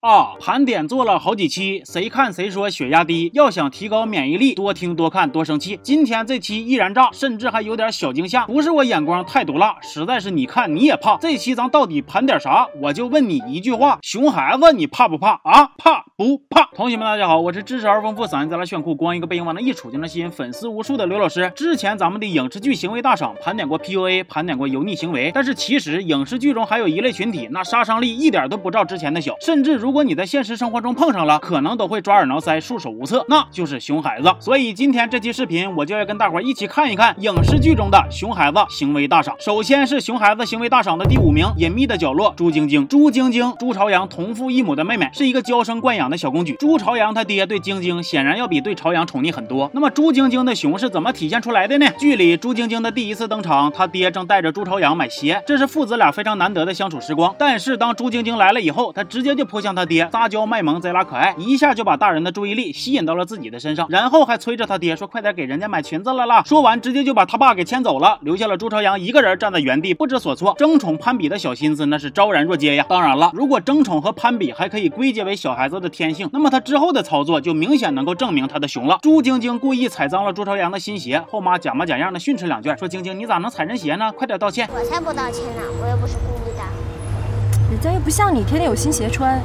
啊，盘点做了好几期，谁看谁说血压低，要想提高免疫力，多听多看多生气。今天这期依然炸，甚至还有点小惊吓，不是我眼光太毒辣，实在是你看你也怕。这期咱到底盘点啥？我就问你一句话：熊孩子你怕不怕啊？怕不怕？同学们大家好，我是知识而丰富、嗓音再来炫酷、光一个背影往那一杵就能吸引粉丝无数的刘老师。之前咱们的影视剧行为大赏盘点过 PUA，盘点过油腻行为，但是其实影视剧中还有一类群体，那杀伤力一点都不照之前的小，甚至如如果你在现实生活中碰上了，可能都会抓耳挠腮、束手无策，那就是熊孩子。所以今天这期视频，我就要跟大伙一起看一看影视剧中的熊孩子行为大赏。首先是熊孩子行为大赏的第五名，隐秘的角落，朱晶晶。朱晶晶，朱朝阳同父异母的妹妹，是一个娇生惯养的小公举。朱朝阳他爹对晶晶显然要比对朝阳宠溺很多。那么朱晶晶的熊是怎么体现出来的呢？剧里朱晶晶的第一次登场，他爹正带着朱朝阳买鞋，这是父子俩非常难得的相处时光。但是当朱晶晶来了以后，他直接就扑向。他爹撒娇卖萌，贼拉可爱，一下就把大人的注意力吸引到了自己的身上，然后还催着他爹说：“快点给人家买裙子了啦！”说完，直接就把他爸给牵走了，留下了朱朝阳一个人站在原地不知所措。争宠攀比的小心思那是昭然若揭呀！当然了，如果争宠和攀比还可以归结为小孩子的天性，那么他之后的操作就明显能够证明他的熊了。朱晶晶故意踩脏了朱朝阳的新鞋，后妈假模假样的训斥两句，说：“晶晶你咋能踩人鞋呢？快点道歉！”我才不道歉呢，我又不是故意的。人家又不像你，天天有新鞋穿。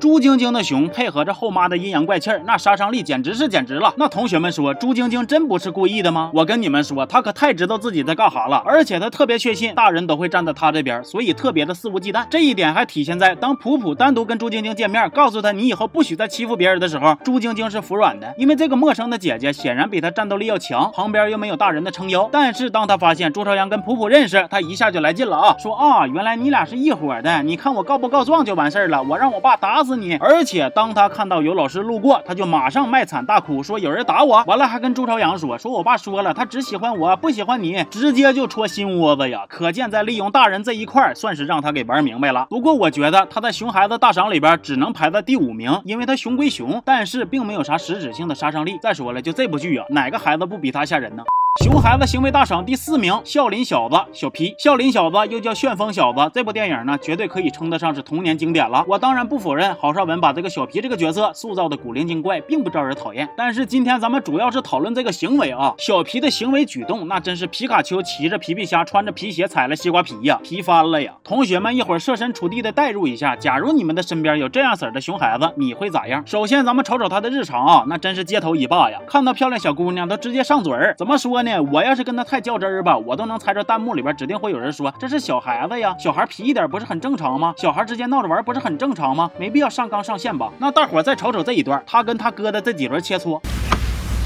朱晶晶的熊配合着后妈的阴阳怪气儿，那杀伤力简直是简直了。那同学们说，朱晶晶真不是故意的吗？我跟你们说，她可太知道自己在干哈了，而且她特别确信大人都会站在她这边，所以特别的肆无忌惮。这一点还体现在当普普单独跟朱晶晶见面，告诉她你以后不许再欺负别人的时候，朱晶晶是服软的，因为这个陌生的姐姐显然比她战斗力要强，旁边又没有大人的撑腰。但是当她发现朱朝阳跟普普认识，她一下就来劲了啊，说啊，原来你俩是一伙的，你看我告不告状就完事儿了，我让我爸打死。死你！而且当他看到有老师路过，他就马上卖惨大哭，说有人打我。完了还跟朱朝阳说，说我爸说了，他只喜欢我，不喜欢你，直接就戳心窝子呀！可见在利用大人这一块，算是让他给玩明白了。不过我觉得他在熊孩子大赏里边只能排在第五名，因为他熊归熊，但是并没有啥实质性的杀伤力。再说了，就这部剧啊，哪个孩子不比他吓人呢？熊孩子行为大赏第四名，笑林小子小皮。笑林小子又叫旋风小子，这部电影呢，绝对可以称得上是童年经典了。我当然不否认郝邵文把这个小皮这个角色塑造的古灵精怪，并不招人讨厌。但是今天咱们主要是讨论这个行为啊，小皮的行为举动，那真是皮卡丘骑着皮皮虾，穿着皮鞋踩了西瓜皮呀，皮翻了呀！同学们，一会儿设身处地的代入一下，假如你们的身边有这样式的熊孩子，你会咋样？首先，咱们瞅瞅他的日常啊，那真是街头一霸呀，看到漂亮小姑娘都直接上嘴儿。怎么说呢？我要是跟他太较真儿吧，我都能猜着弹幕里边指定会有人说这是小孩子呀，小孩皮一点不是很正常吗？小孩之间闹着玩不是很正常吗？没必要上纲上线吧？那大伙再瞅瞅这一段，他跟他哥的这几轮切磋。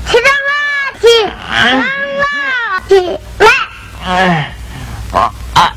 起床了，起床了，起来！哎，啊啊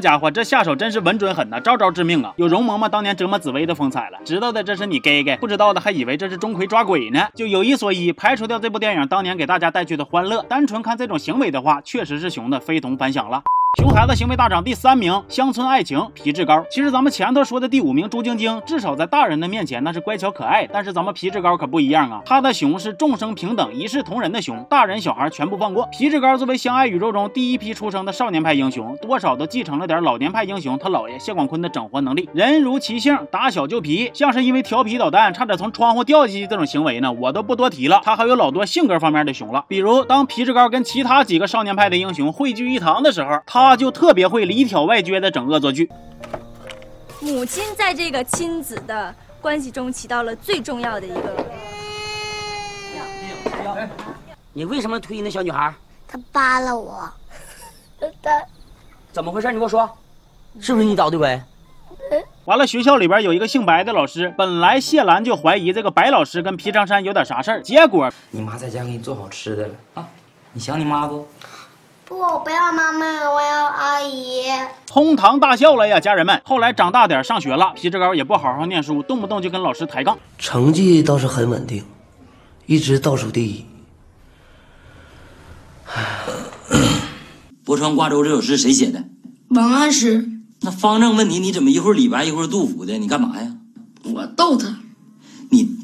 家伙，这下手真是稳准狠呐，招招致命啊！有容嬷嬷当年折磨紫薇的风采了。知道的这是你 gay gay，不知道的还以为这是钟馗抓鬼呢。就有一说一，排除掉这部电影当年给大家带去的欢乐，单纯看这种行为的话，确实是熊的非同凡响了。熊孩子行为大涨第三名，乡村爱情皮质高。其实咱们前头说的第五名朱晶晶，至少在大人的面前那是乖巧可爱，但是咱们皮质高可不一样啊，他的熊是众生平等、一视同仁的熊，大人小孩全部放过。皮质高作为相爱宇宙中第一批出生的少年派英雄，多少都继承了点老年派英雄他姥爷谢广坤的整活能力。人如其姓，打小就皮，像是因为调皮捣蛋差点从窗户掉下去这种行为呢，我都不多提了。他还有老多性格方面的熊了，比如当皮质高跟其他几个少年派的英雄汇聚一堂的时候，他就特别会。里挑外撅的整恶作剧。母亲在这个亲子的关系中起到了最重要的一个。你为什么推那小女孩？她扒拉我。她 怎么回事？你给我说，是不是你捣的鬼？完了，学校里边有一个姓白的老师，本来谢兰就怀疑这个白老师跟皮长山有点啥事儿，结果你妈在家给你做好吃的了啊？你想你妈不？不，我不要妈妈，我要阿姨。哄堂大笑了呀，家人们。后来长大点上学了，皮志高也不好好念书，动不动就跟老师抬杠。成绩倒是很稳定，一直倒数第一。泊川瓜洲这首诗谁写的？王安石。那方正问你，你怎么一会儿李白一会儿杜甫的？你干嘛呀？我逗他。你。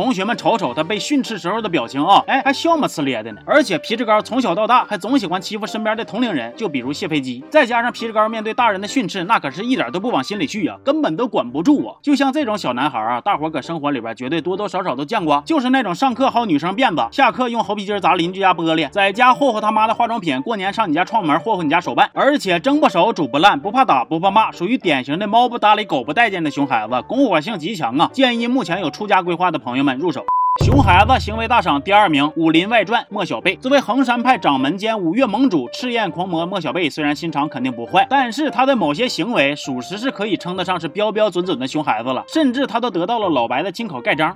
同学们瞅瞅他被训斥时候的表情啊，哎，还笑么呲咧的呢。而且皮志高从小到大还总喜欢欺负身边的同龄人，就比如谢飞机。再加上皮志高面对大人的训斥，那可是一点都不往心里去呀，根本都管不住啊。就像这种小男孩啊，大伙搁生活里边绝对多多少少都见过，就是那种上课薅女生辫子，下课用猴皮筋砸邻居家玻璃，在家霍霍他妈的化妆品，过年上你家串门霍霍你家手办，而且蒸不熟煮不烂，不怕打不怕骂，属于典型的猫不搭理狗不待见的熊孩子，拱火性极强啊。建议目前有出家规划的朋友们入手。熊孩子行为大赏第二名，《武林外传》莫小贝。作为衡山派掌门兼五岳盟主，赤焰狂魔莫小贝虽然心肠肯定不坏，但是他的某些行为，属实是可以称得上是标标准准的熊孩子了。甚至他都得到了老白的亲口盖章。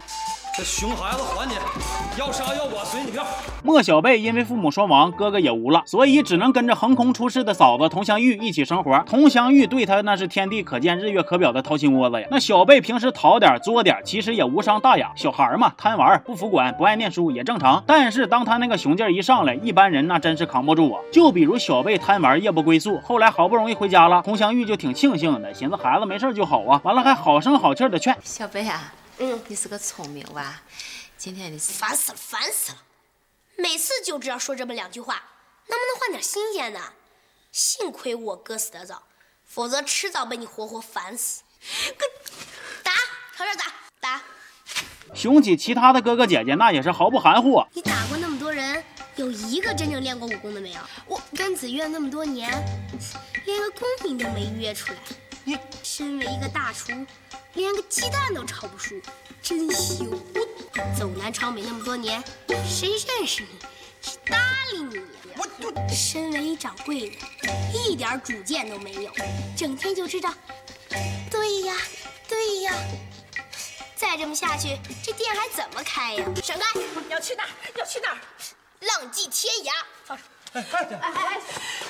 这熊孩子还你，要杀要剐随你便。莫小贝因为父母双亡，哥哥也无了，所以只能跟着横空出世的嫂子佟湘玉一起生活。佟湘玉对他那是天地可见、日月可表的掏心窝子呀。那小贝平时淘点作点，其实也无伤大雅。小孩嘛，贪玩不服管，不爱念书也正常。但是当他那个熊劲一上来，一般人那真是扛不住啊。就比如小贝贪玩夜不归宿，后来好不容易回家了，佟湘玉就挺庆幸的，寻思孩子没事就好啊。完了还好声好气的劝小贝啊。嗯，你是个聪明娃。今天你烦死了，烦死了！每次就知道说这么两句话，能不能换点新鲜的？幸亏我哥死得早，否则迟早被你活活烦死。打，朝这打，打。雄起其他的哥哥姐姐，那也是毫不含糊。你打过那么多人，有一个真正练过武功的没有？我跟子越那么多年，连个功名都没约出来。你身为一个大厨。连个鸡蛋都炒不熟，真羞！走南闯北那么多年，谁认识你？谁搭理你呀？我身为掌柜的，一点主见都没有，整天就知道对呀，对呀。再这么下去，这店还怎么开呀？闪开！要去哪儿？要去哪儿？浪迹天涯。哎哎哎！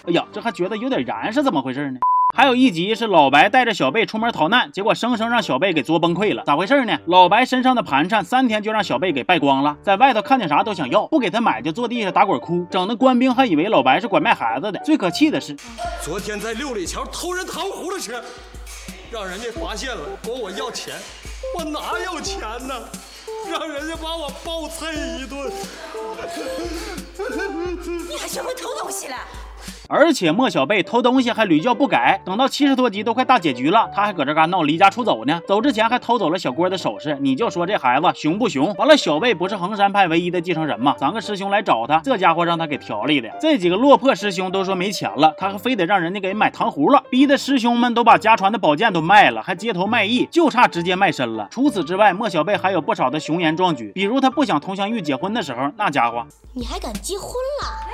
哎呀，这还觉得有点燃，是怎么回事呢？还有一集是老白带着小贝出门逃难，结果生生让小贝给作崩溃了。咋回事呢？老白身上的盘缠三天就让小贝给败光了，在外头看见啥都想要，不给他买就坐地下打滚哭，整的官兵还以为老白是拐卖孩子的。最可气的是，昨天在六里桥偷人糖葫芦吃，让人家发现了，管我要钱，我哪有钱呢？让人家把我暴揍一顿。你还学会偷东西了？而且莫小贝偷东西还屡教不改，等到七十多集都快大结局了，他还搁这嘎闹离家出走呢。走之前还偷走了小郭的首饰，你就说这孩子熊不熊？完了，小贝不是衡山派唯一的继承人吗？三个师兄来找他，这家伙让他给调理的。这几个落魄师兄都说没钱了，他还非得让人家给买糖葫芦，逼得师兄们都把家传的宝剑都卖了，还街头卖艺，就差直接卖身了。除此之外，莫小贝还有不少的雄言壮举，比如他不想佟湘玉结婚的时候，那家伙，你还敢结婚了？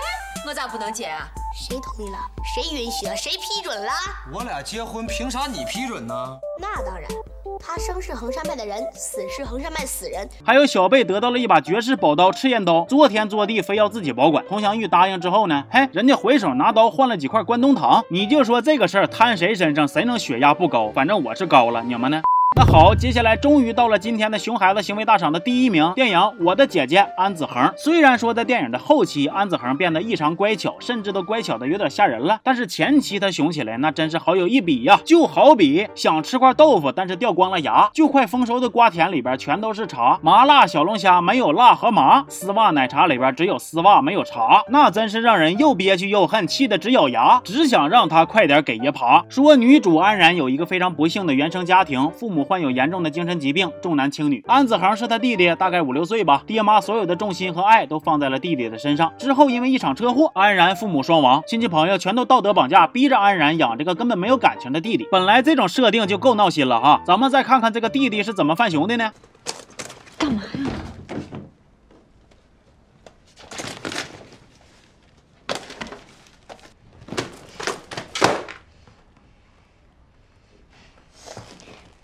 我咋不能结啊？谁同意了？谁允许了？谁批准了？我俩结婚，凭啥你批准呢？那当然，他生是衡山派的人，死是衡山派死人。还有小贝得到了一把绝世宝刀赤焰刀，作天作地非要自己保管。佟湘玉答应之后呢？嘿，人家回手拿刀换了几块关东糖，你就说这个事儿摊谁身上，谁能血压不高？反正我是高了，你们呢？那好，接下来终于到了今天的熊孩子行为大赏的第一名，电影《我的姐姐安子恒》。虽然说在电影的后期，安子恒变得异常乖巧，甚至都乖巧的有点吓人了，但是前期他熊起来那真是好有一比呀！就好比想吃块豆腐，但是掉光了牙；就快丰收的瓜田里边全都是茶，麻辣小龙虾没有辣和麻，丝袜奶茶里边只有丝袜没有茶，那真是让人又憋屈又恨，气得直咬牙，只想让他快点给爷爬。说女主安然有一个非常不幸的原生家庭，父母。患有严重的精神疾病，重男轻女。安子恒是他弟弟，大概五六岁吧。爹妈所有的重心和爱都放在了弟弟的身上。之后因为一场车祸，安然父母双亡，亲戚朋友全都道德绑架，逼着安然养这个根本没有感情的弟弟。本来这种设定就够闹心了哈，咱们再看看这个弟弟是怎么犯熊的呢？干嘛呀？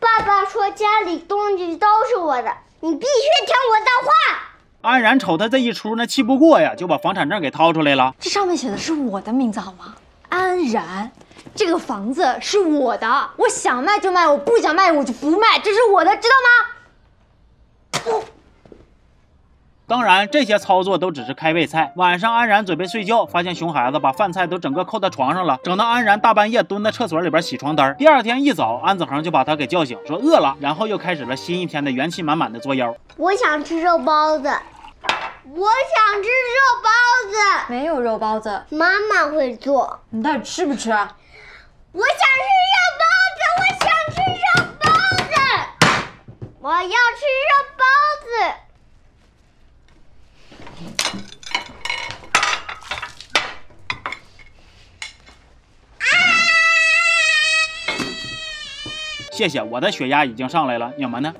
爸爸说家里东西都是我的，你必须听我的话。安然瞅他这一出，那气不过呀，就把房产证给掏出来了。这上面写的是我的名字好吗？安然，这个房子是我的，我想卖就卖，我不想卖我就不卖，这是我的，知道吗？当然，这些操作都只是开胃菜。晚上，安然准备睡觉，发现熊孩子把饭菜都整个扣在床上了，整得安然大半夜蹲在厕所里边洗床单。第二天一早，安子恒就把他给叫醒，说饿了，然后又开始了新一天的元气满满的作妖。我想吃肉包子，我想吃肉包子，没有肉包子，妈妈会做。你到底吃不吃？我想吃肉包子，我想吃肉包子，我要吃肉包子。谢谢，我的血压已经上来了，你们呢？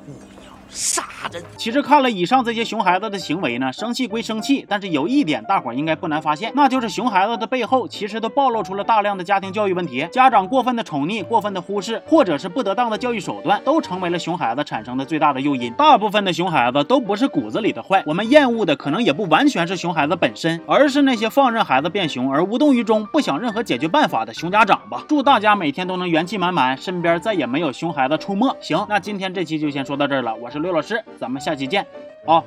其实看了以上这些熊孩子的行为呢，生气归生气，但是有一点大伙儿应该不难发现，那就是熊孩子的背后其实都暴露出了大量的家庭教育问题，家长过分的宠溺、过分的忽视，或者是不得当的教育手段，都成为了熊孩子产生的最大的诱因。大部分的熊孩子都不是骨子里的坏，我们厌恶的可能也不完全是熊孩子本身，而是那些放任孩子变熊而无动于衷、不想任何解决办法的熊家长吧。祝大家每天都能元气满满，身边再也没有熊孩子出没。行，那今天这期就先说到这儿了，我是刘老师，咱们下期见，啊。